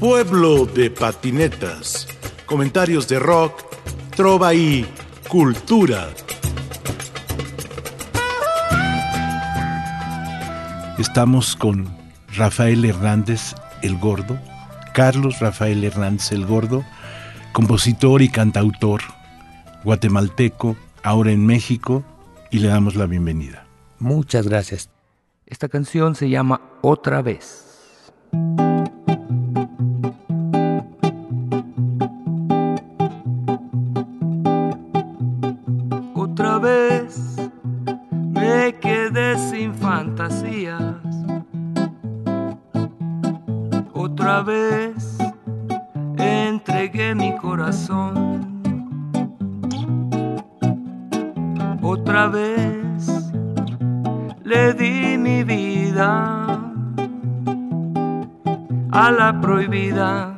Pueblo de patinetas. Comentarios de rock, trova y cultura. Estamos con Rafael Hernández el Gordo, Carlos Rafael Hernández el Gordo, compositor y cantautor guatemalteco, ahora en México, y le damos la bienvenida. Muchas gracias. Esta canción se llama Otra vez. Otra vez le di mi vida a la prohibida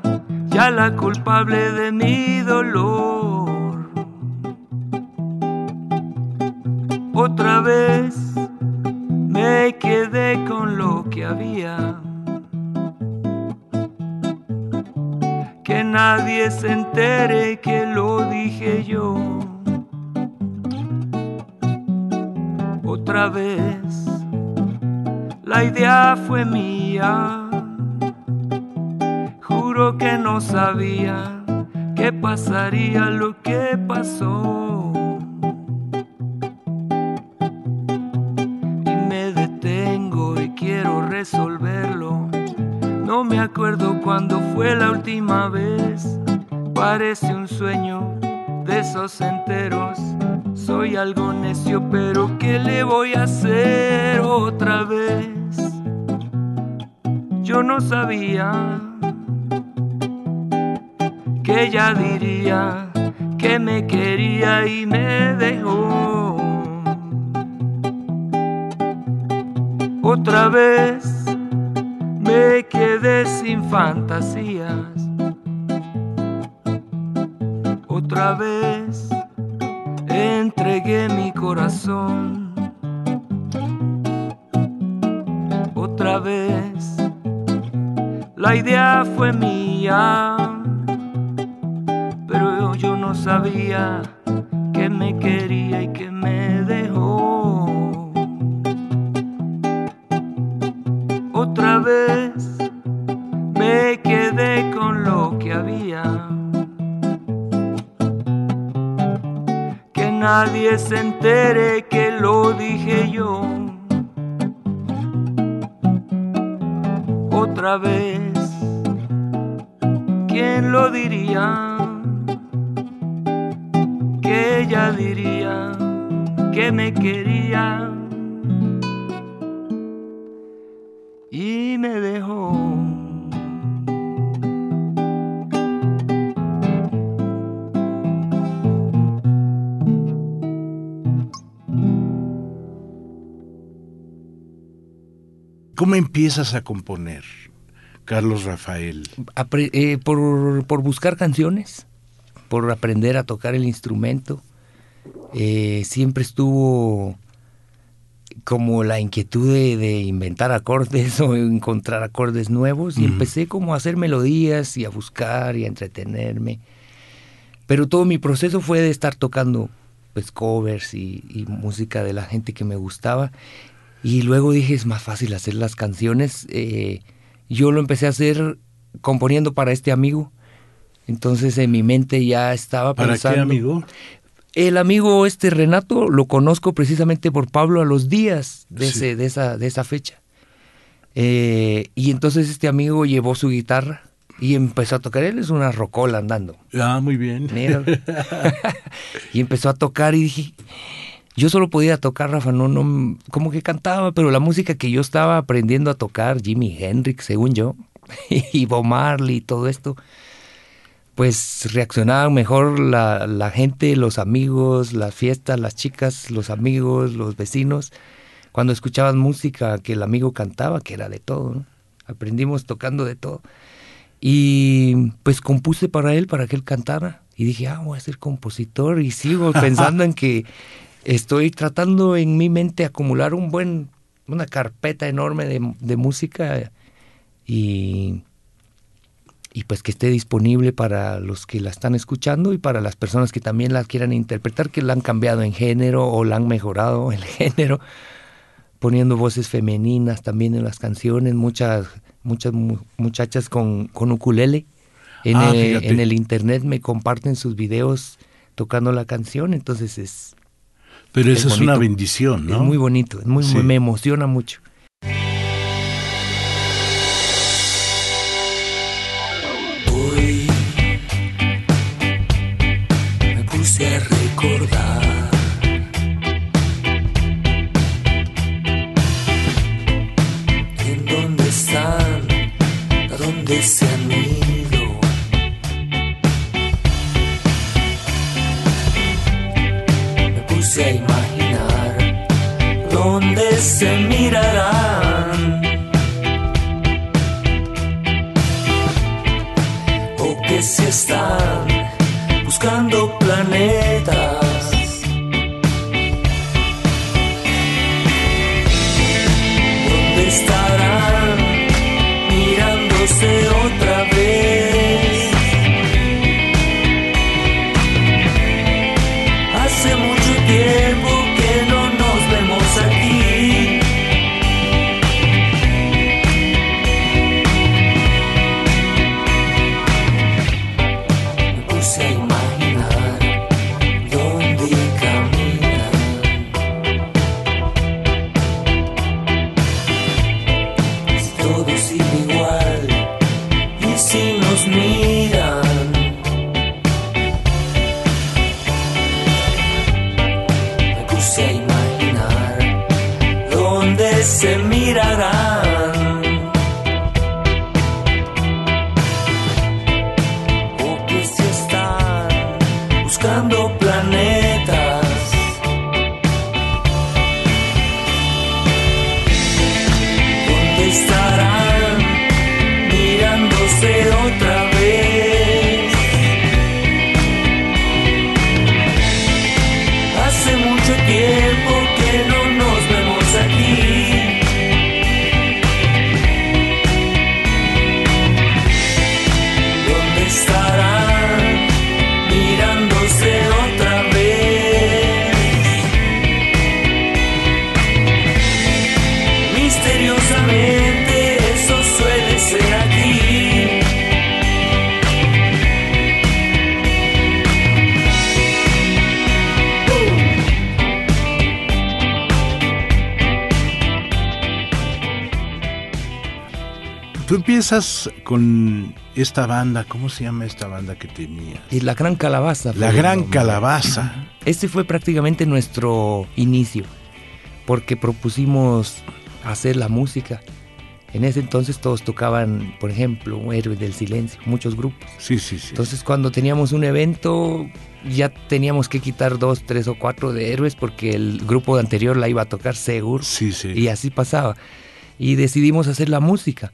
y a la culpable de mi dolor. Otra vez me quedé con lo que había. Que nadie se entere fue mía que no sabía qué pasaría lo que pasó. Y me detengo y quiero resolverlo. No me acuerdo cuándo fue la última vez. Parece un sueño de esos enteros. Soy algo necio, pero ¿qué le voy a hacer otra vez? Yo no sabía que ella diría que me quería y me dejó. Otra vez me quedé sin fantasías. Otra vez entregué mi corazón. La idea fue mía yo no sabía que me quería y que me dejó. Otra vez me quedé con lo que había. Que nadie se entere que lo dije yo. Otra vez, ¿quién lo diría? que ella diría que me quería y me dejó. ¿Cómo empiezas a componer, Carlos Rafael? Eh, por, por buscar canciones por aprender a tocar el instrumento. Eh, siempre estuvo como la inquietud de, inventar acordes o encontrar acordes nuevos y empecé como a hacer melodías y a buscar y a entretenerme. Pero todo mi proceso fue de estar tocando pues covers y, música de la gente que me gustaba y luego dije es más fácil hacer las canciones. Eh, yo lo empecé a hacer componiendo para este amigo entonces en mi mente ya estaba pensando. ¿Para qué amigo? El amigo este Renato lo conozco precisamente por Pablo a los días de, ese, de, esa, de esa fecha. Eh, y entonces este amigo llevó su guitarra y empezó a tocar. Él es una rocola andando. Ah, muy bien. y empezó a tocar y dije, yo solo podía tocar, Rafa, no, no, como que cantaba, pero la música que yo estaba aprendiendo a tocar, Jimi Hendrix, según yo, y Bob Marley y todo esto, pues reaccionaban mejor la, la, gente, los amigos, las fiestas, las chicas, los amigos, los vecinos, cuando escuchaban música que el amigo cantaba, que era de todo. Aprendimos tocando de todo. Y pues compuse para él, para que él cantara. Y dije, ah, voy a ser compositor. Y sigo pensando en que estoy tratando en mi mente acumular un buen, una carpeta enorme de, de música. Y y pues que esté disponible para los que la están escuchando y para las personas que también la quieran interpretar, que la han cambiado en género o la han mejorado el género, poniendo voces femeninas también en las canciones, muchas, muchas muchachas con, con ukulele. En, Ah, el, en el internet me comparten sus videos tocando la canción, entonces es, Pero Es eso es una bendición, ¿no? es muy bonito, es muy, Sí. me emociona mucho. Hoy me puse a recordar empiezas con esta banda, ¿cómo se llama esta banda que tenía? Y la gran calabaza. La Gran nombre. Calabaza. Este fue prácticamente nuestro inicio, porque propusimos hacer la música. En ese entonces todos tocaban, por ejemplo, Héroes del Silencio, muchos grupos. Sí, sí, sí. Entonces cuando teníamos un evento ya teníamos que quitar dos, tres o cuatro de héroes porque el grupo anterior la iba a tocar seguro. sí, sí. Y así pasaba. Y decidimos hacer la música.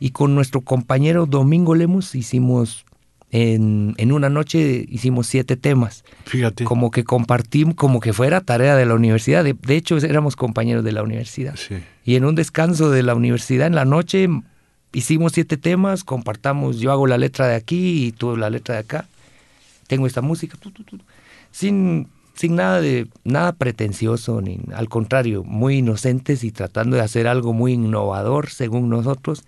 Y con nuestro compañero Domingo Lemus hicimos, en, en una noche hicimos siete temas. Fíjate. Como que compartimos, como que fuera tarea de la universidad. De, de hecho, éramos compañeros de la universidad. Sí. Y en un descanso de la universidad en la noche hicimos siete temas, compartamos, yo hago la letra de aquí y tú la letra de acá. Tengo esta música, tu, tu, tu, sin, sin nada de nada pretencioso, ni al contrario, muy inocentes y tratando de hacer algo muy innovador según nosotros.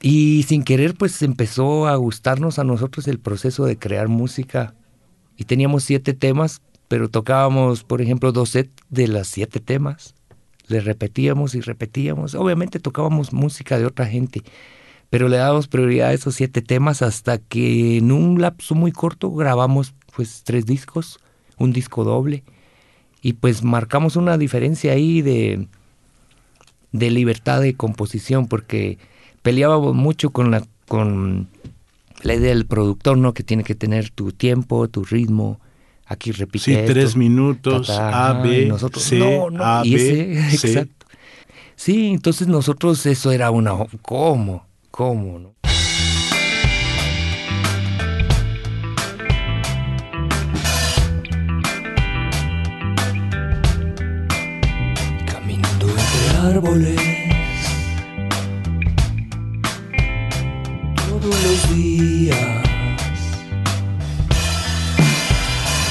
Y sin querer, pues empezó a gustarnos a nosotros el proceso de crear música. Y teníamos siete temas, pero tocábamos, por ejemplo, dos sets de las siete temas. Le repetíamos y repetíamos. Obviamente tocábamos música de otra gente, pero le dábamos prioridad a esos siete temas hasta que en un lapso muy corto grabamos pues tres discos, un disco doble. Y pues marcamos una diferencia ahí de, de libertad de composición, porque peleábamos mucho con la, con la idea del productor, ¿no? Que tiene que tener tu tiempo, tu ritmo. Aquí repite Sí, esto, tres minutos, ta, ta, A, B, nosotros, C, no, no, A, y B, ese, C. exacto. Sí, entonces nosotros eso era una, ¿cómo? ¿Cómo? No? caminando entre árboles.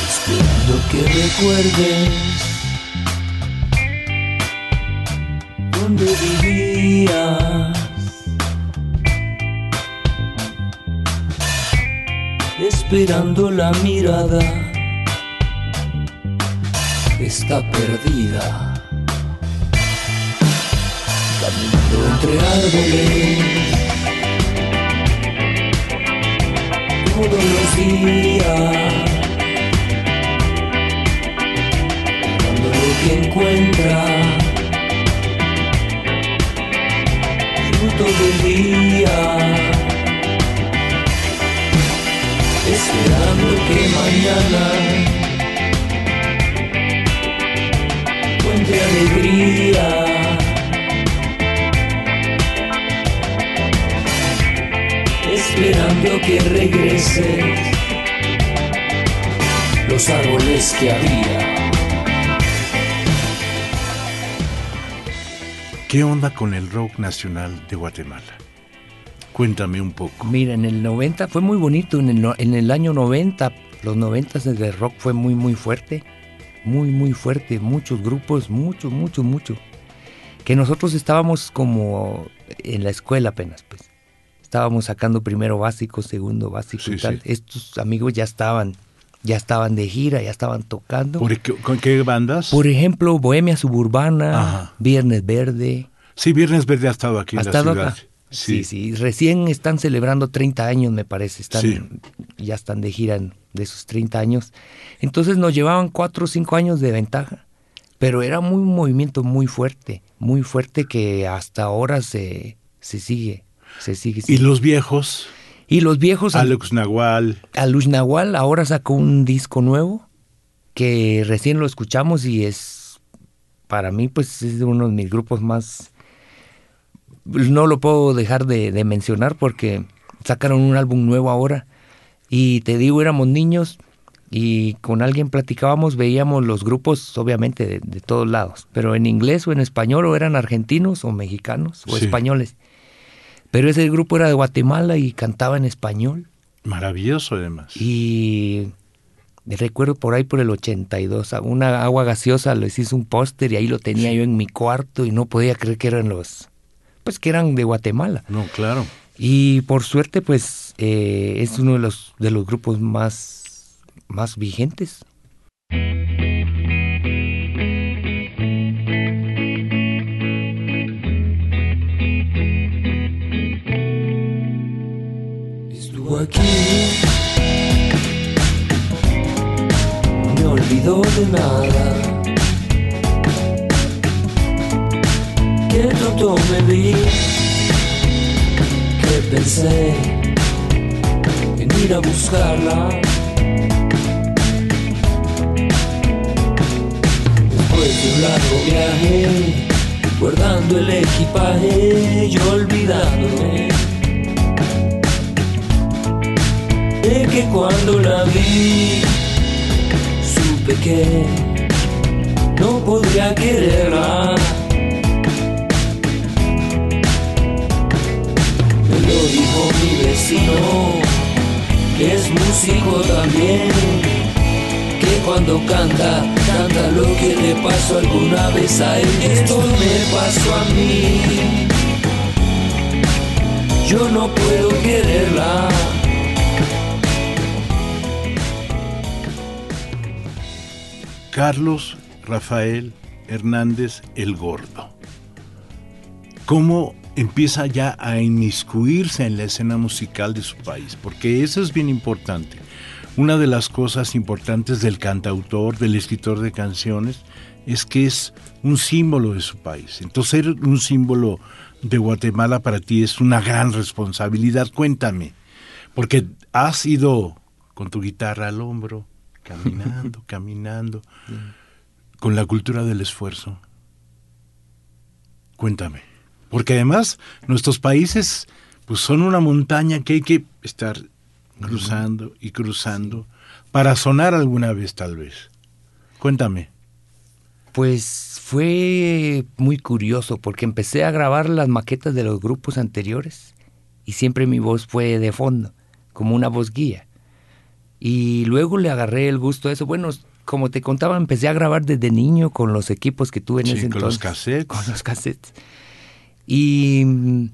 esperando que recuerdes dónde vivías. Esperando la mirada, está perdida. Caminando entre árboles todos los días. Cuando lo que encuentra fruto del día. Esperando que mañana encuentre alegría. Esperando que regreses los árboles que había. ¿Qué onda con el rock nacional de Guatemala? Cuéntame un poco. Mira, en el 90 fue muy bonito, en el, en el año 90, los 90 de rock fue muy, muy fuerte, muy, muy fuerte, muchos grupos, mucho, mucho, mucho. Que nosotros estábamos como en la escuela apenas, pues. Estábamos sacando primero básico, segundo básico y tal. sí. Estos amigos ya estaban, ya estaban de gira, ya estaban tocando. ¿Por qué, ¿Con qué bandas? Por ejemplo, Bohemia Suburbana, Ajá. Viernes Verde. Sí, Viernes Verde ha estado aquí ¿Ha en la estado ciudad. acá? Sí. sí, Recién están celebrando 30 años, me parece. Están, Sí. Ya están de gira de sus 30 años. Entonces nos llevaban 4 o 5 años de ventaja. Pero era muy, un movimiento muy fuerte, muy fuerte que hasta ahora se, se sigue. Se sigue, Y los viejos, Y los viejos, Alex Nahual, ahora sacó un disco nuevo que recién lo escuchamos y es, para mí, pues es de uno de mis grupos más... No lo puedo dejar de, de mencionar porque sacaron un álbum nuevo ahora y te digo, éramos niños y con alguien platicábamos, veíamos los grupos, obviamente, de, de todos lados, pero en inglés o en español o eran argentinos o mexicanos o Sí. españoles. Pero ese grupo era de Guatemala y cantaba en español. maravilloso además. Y recuerdo por ahí por el 82, a una agua gaseosa les hizo un póster y ahí lo tenía yo en mi cuarto y no podía creer que eran los, pues que eran de Guatemala. No, claro. Y por suerte, pues eh, es uno de los, de los grupos más, más vigentes. Estuvo aquí, me olvidó de nada. Que tonto me vi, que pensé en ir a buscarla. Después de un largo viaje, guardando el equipaje y olvidándome. Que cuando la vi supe que no podría quererla. Me lo dijo mi vecino, que es músico también, que cuando canta, canta lo que le pasó alguna vez a él. Esto me pasó a mí. Yo no puedo Carlos Rafael Hernández el Gordo. ¿Cómo empieza ya a inmiscuirse en la escena musical de su país? Porque eso es bien importante. Una de las cosas importantes del cantautor, del escritor de canciones, es que es un símbolo de su país. Entonces, ser un símbolo de Guatemala para ti es una gran responsabilidad. Cuéntame, porque has ido con tu guitarra al hombro, caminando, caminando, con la cultura del esfuerzo. Cuéntame, porque además nuestros países pues son una montaña que hay que estar cruzando y cruzando para sonar alguna vez tal vez. Cuéntame. Pues fue muy curioso porque empecé a grabar las maquetas de los grupos anteriores y siempre mi voz fue de fondo, como una voz guía. Y luego le agarré el gusto a eso. Bueno, como te contaba, empecé a grabar desde niño con los equipos que tuve en Sí, ese con entonces. los cassettes. Con los cassettes. Y mm,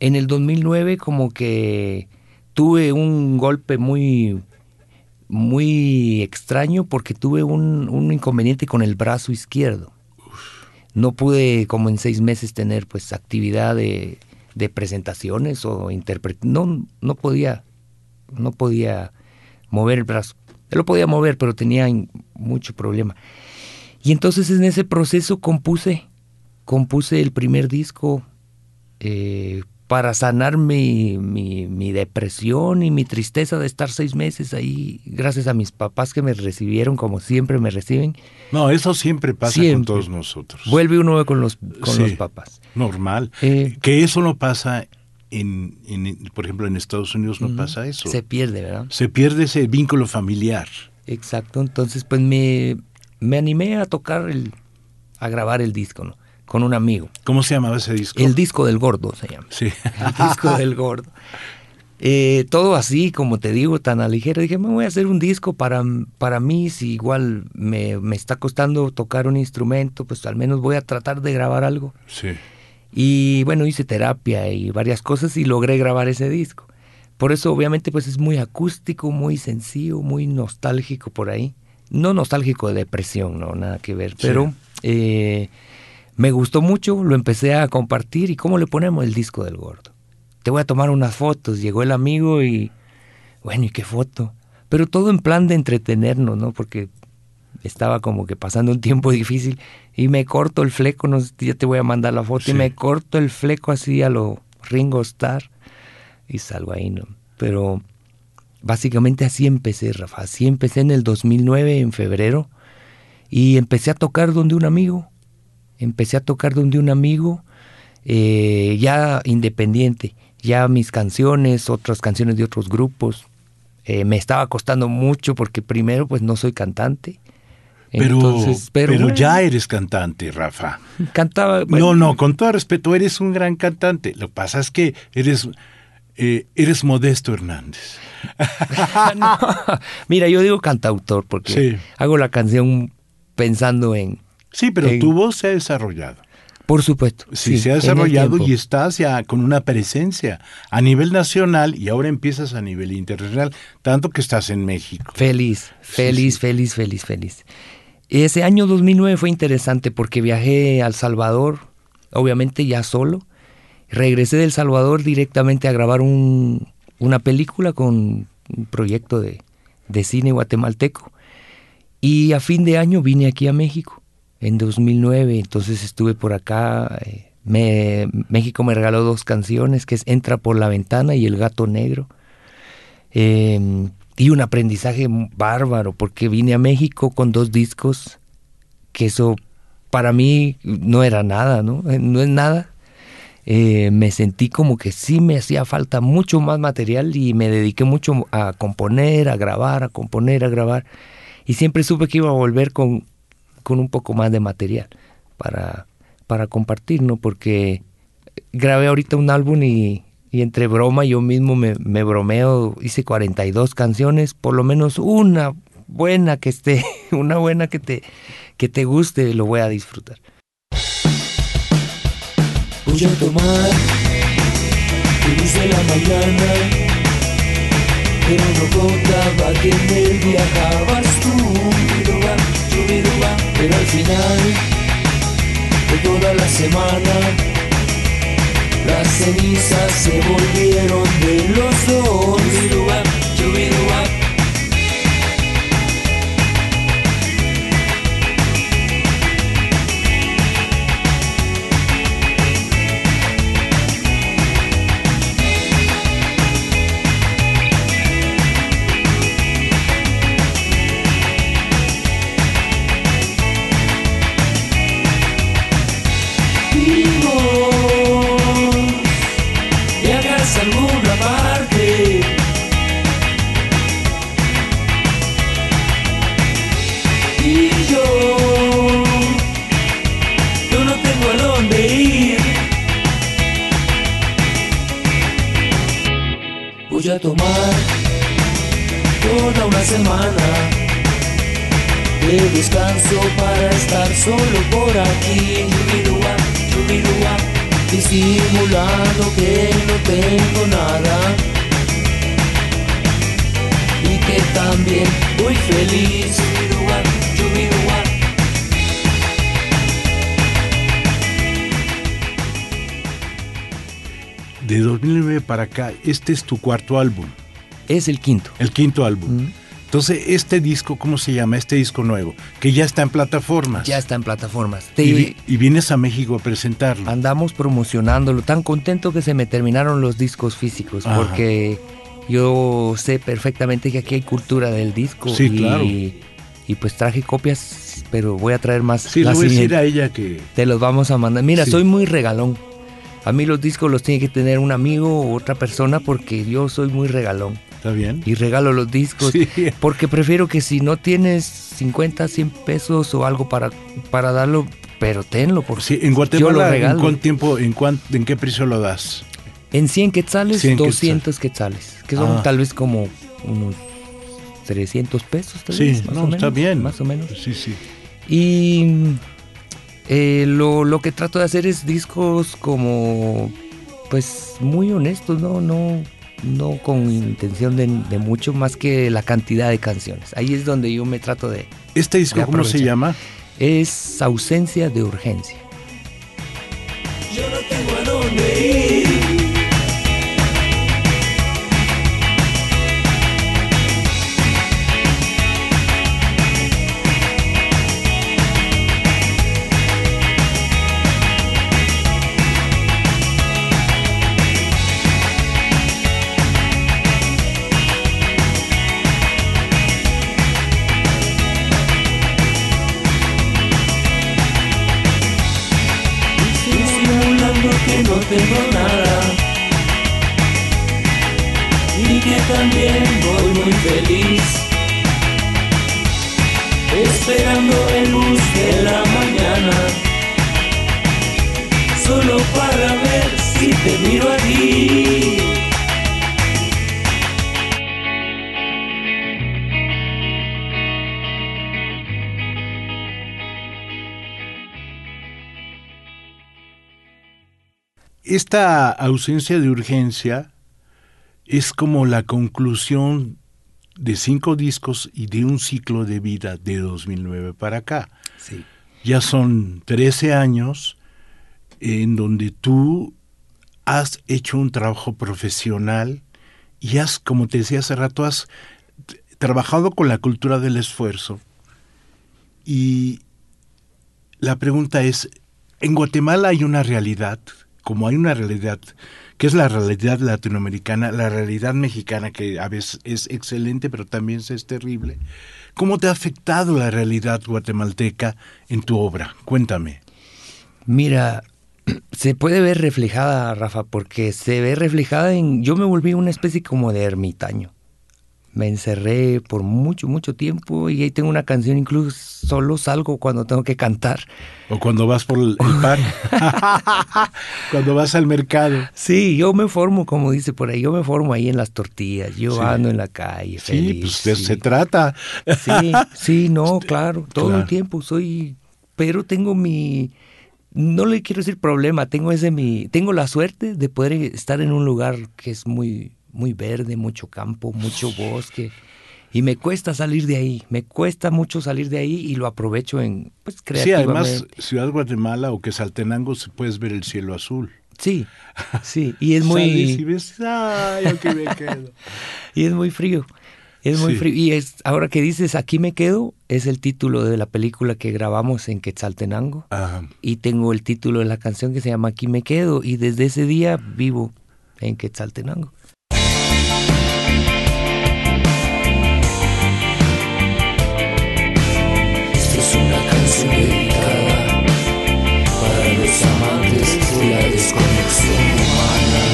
en el 2009 como que tuve un golpe muy muy extraño porque tuve un, un inconveniente con el brazo izquierdo. No pude como en seis meses tener pues actividad de, de presentaciones o interpret no no podía no podía mover el brazo. Yo lo podía mover, pero tenía mucho problema. Y entonces en ese proceso compuse, compuse el primer disco eh, para sanar mi, mi, mi depresión y mi tristeza de estar seis meses ahí, gracias a mis papás que me recibieron como siempre me reciben. No, eso siempre pasa con todos nosotros. Vuelve uno con los, con Sí. los papás. Normal. Eh, que eso no pasa en, en- por ejemplo, en Estados Unidos no pasa eso. Se pierde, ¿verdad? Se pierde ese vínculo familiar. Exacto, entonces pues me, me animé a tocar, el, a grabar el disco, ¿no? Con un amigo. ¿Cómo se llamaba ese disco? El disco del gordo se llama. Sí. El disco del gordo. Eh, todo así, como te digo, tan a ligero. Dije, me voy a hacer un disco para, para mí, si igual me, me está costando tocar un instrumento, pues al menos voy a tratar de grabar algo. sí. Y bueno, hice terapia y varias cosas y logré grabar ese disco. Por eso obviamente pues es muy acústico, muy sencillo, muy nostálgico por ahí. No nostálgico de depresión, no, nada que ver. Pero eh, me gustó mucho, lo empecé a compartir y ¿cómo le ponemos el disco del gordo? Te voy a tomar unas fotos, llegó el amigo y bueno, ¿y qué foto? Pero todo en plan de entretenernos, ¿no? Porque estaba como que pasando un tiempo difícil y me corto el fleco, no sé, ya te voy a mandar la foto, Sí. y me corto el fleco así a lo Ringo Starr y salgo ahí, ¿no? Pero básicamente así empecé, Rafa, así empecé en el 2009, en febrero, y empecé a tocar donde un amigo, empecé a tocar donde un amigo, eh, ya independiente, ya mis canciones, otras canciones de otros grupos, eh, me estaba costando mucho porque primero pues no soy cantante. Pero, Entonces, pero, ya eres cantante, Rafa. cantaba. No, bueno, no, con todo respeto, eres un gran cantante. Lo que pasa es que eres, eh, eres Modesto Hernández. no. Mira, yo digo cantautor porque Sí. hago la canción pensando en, Sí, pero En- tu voz se ha desarrollado. por supuesto. Sí, se ha desarrollado y estás ya con una presencia a nivel nacional y ahora empiezas a nivel internacional, tanto que estás en México. Feliz, feliz, sí. feliz, feliz, feliz. Ese año 2009 fue interesante porque viajé a El Salvador, obviamente ya solo. Regresé del Salvador directamente a grabar un- una película con un proyecto de, de cine guatemalteco. Y a fin de año vine aquí a México, en 2009. Entonces estuve por acá. eh, me- México me regaló dos canciones, que es Entra por la ventana y El gato negro. Eh, y un aprendizaje bárbaro, porque vine a México con dos discos, que eso para mí no era nada, ¿no? Eh, No es nada. Eh, me sentí como que sí me hacía falta mucho más material y me dediqué mucho a componer, a grabar, a componer, a grabar. Y siempre supe que iba a volver con, con un poco más de material para, para compartir, ¿no? Porque grabé ahorita un álbum y, y entre broma yo mismo me, me bromeo, hice 42 canciones, por lo menos una buena que esté, una buena que te, que te guste, lo voy a disfrutar. Voy a tomar luz de la mañana Pero no contaba que él viajabas tú Chubiruba, chubiruba. Pero al final de toda la semana Las cenizas se volvieron de los dos este es tu cuarto álbum, Es el quinto. el quinto álbum. Mm. Entonces, este disco, ¿cómo se llama? Este disco nuevo, que ya está en plataformas. Ya está en plataformas. Te- Y, vi- y vienes a México a presentarlo. andamos promocionándolo. Tan contento que se me terminaron los discos físicos Ajá. porque yo sé perfectamente que aquí hay cultura del disco. Sí, y, claro. Y pues traje copias, pero voy a traer más. Sí, le voy a decir a ella que... Te los vamos a mandar. Mira, Sí. soy muy regalón. A mí los discos los tiene que tener un amigo o otra persona porque yo soy muy regalón. ¿Está bien? Y regalo los discos. Sí. Porque prefiero que si no tienes 50, 100 pesos o algo para, para darlo, pero tenlo. Porque Sí, en yo lo Guatemala, ¿en cuánto tiempo, en, cuán- en qué precio lo das? En 100 quetzales, 100 200 quetzales. Que son Ah. tal vez como unos 300 pesos. Tal Sí, vez, más no, o menos, está bien. Más o menos. Sí, sí. Y eh, lo, lo que trato de hacer es discos como, pues, muy honestos, ¿no? No, no con intención de, de mucho más que la cantidad de canciones. Ahí es donde yo me trato de... ¿Este disco cómo se llama? Es ausencia de urgencia. Esta ausencia de urgencia es como la conclusión de cinco discos y de un ciclo de vida de 2009 para acá. Sí. Ya son 13 años en donde tú has hecho un trabajo profesional y has, como te decía hace rato, has trabajado con la cultura del esfuerzo. Y la pregunta es, en Guatemala hay una realidad, como hay una realidad, que es la realidad latinoamericana, la realidad mexicana, que a veces es excelente, pero también es terrible. ¿Cómo te ha afectado la realidad guatemalteca en tu obra? Cuéntame. Mira, se puede ver reflejada, Rafa, porque se ve reflejada en... Yo me volví una especie como de ermitaño. Me encerré por mucho, mucho tiempo y ahí tengo una canción, incluso solo salgo cuando tengo que cantar. O cuando vas por el, pan. cuando vas al mercado. Sí, yo me formo, como dice por ahí, yo me formo ahí en las tortillas, yo Sí. ando en la calle, Sí, feliz. pues de sí. se trata. Sí, sí, no, claro, todo Claro. el tiempo soy, pero tengo mi, no le quiero decir problema, tengo ese mi, tengo la suerte de poder estar en un lugar que es muy, muy verde, mucho campo, mucho bosque, y me cuesta salir de ahí, me cuesta mucho salir de ahí y lo aprovecho en, pues, Sí, creativamente. además, Ciudad Guatemala o que Saltenango se puedes ver el cielo azul. Sí, sí, y es Sales y muy, ves, ay, aquí me quedo. y es muy frío. Es muy Sí. frío. Y es, ahora que dices aquí me quedo, es el título de la película que grabamos en Quetzaltenango. Ajá. y tengo el título de la canción que se llama Aquí me quedo y desde ese día vivo en Quetzaltenango. Para los amantes de la desconexión humana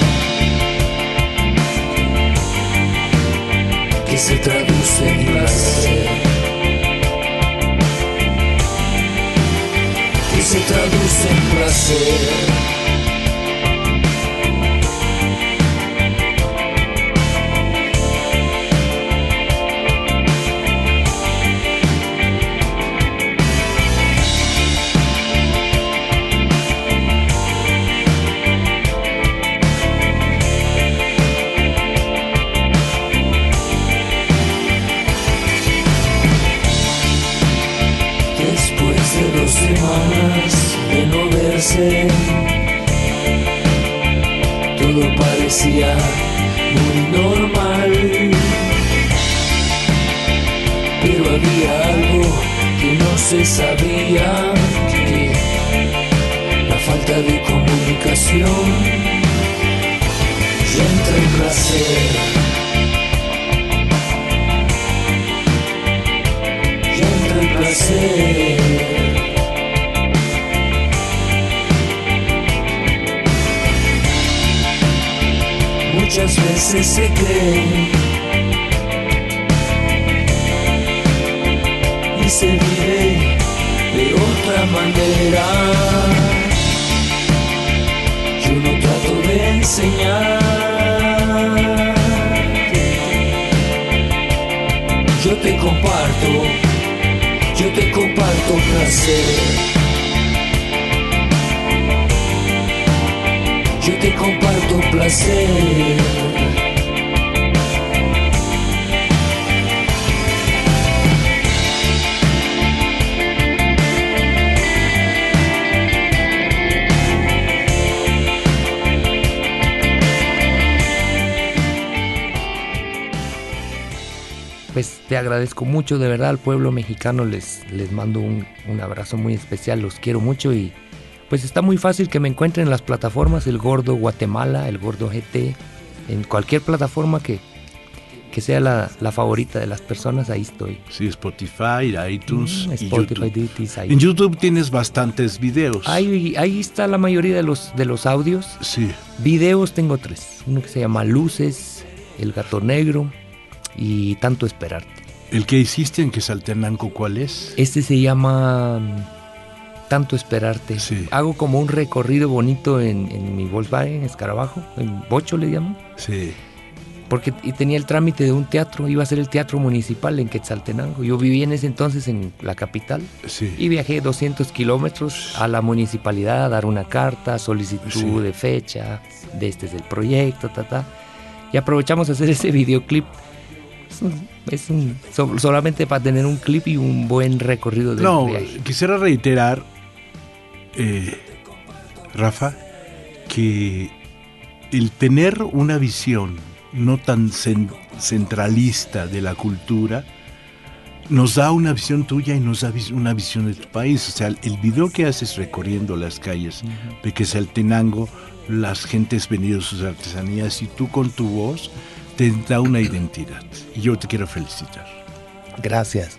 que se traduce en placer. Que se traduce en placer ya entra en placer. Placer. muchas veces se cree enseñar, yo te comparto, yo te comparto placer. yo te comparto placer. Agradezco mucho, de verdad, al pueblo mexicano les, les mando un, un abrazo muy especial, los quiero mucho y pues está muy fácil que me encuentren en las plataformas El Gordo Guatemala, El Gordo GT, en cualquier plataforma que, que sea la, la favorita de las personas, ahí estoy. Sí, Spotify, iTunes Mm, y Spotify, YouTube. Ditis, ahí. En YouTube tienes bastantes videos. Ahí, ahí está la mayoría de los, de los audios. Sí, Videos tengo tres. Uno que se llama Luces, El Gato Negro y Tanto Esperarte. El que hiciste en Quesaltenango, ¿cuál es? Este se llama mm, Tanto Esperarte. Sí. Hago como un recorrido bonito en, en mi Volkswagen Escarabajo, en Bocho le llaman. Sí, Porque y tenía el trámite de un teatro, iba a ser el teatro municipal en Quetzaltenango. Yo vivía en ese entonces en la capital sí. y viajé 200 kilómetros a la municipalidad a dar una carta, solicitud Sí. de fecha, de este es el proyecto, ta, ta. Y aprovechamos a hacer ese videoclip. Es, un- es un- so- solamente para tener un clip y un buen recorrido del No, viaje. quisiera reiterar, eh, Rafa, que el tener una visión no tan cen- centralista de la cultura nos da una visión tuya y nos da una visión de tu país. O sea, el video que haces recorriendo las calles de Quesaltenango, las gentes venidos sus artesanías y tú con tu voz te da una identidad. Y yo te quiero felicitar. Gracias.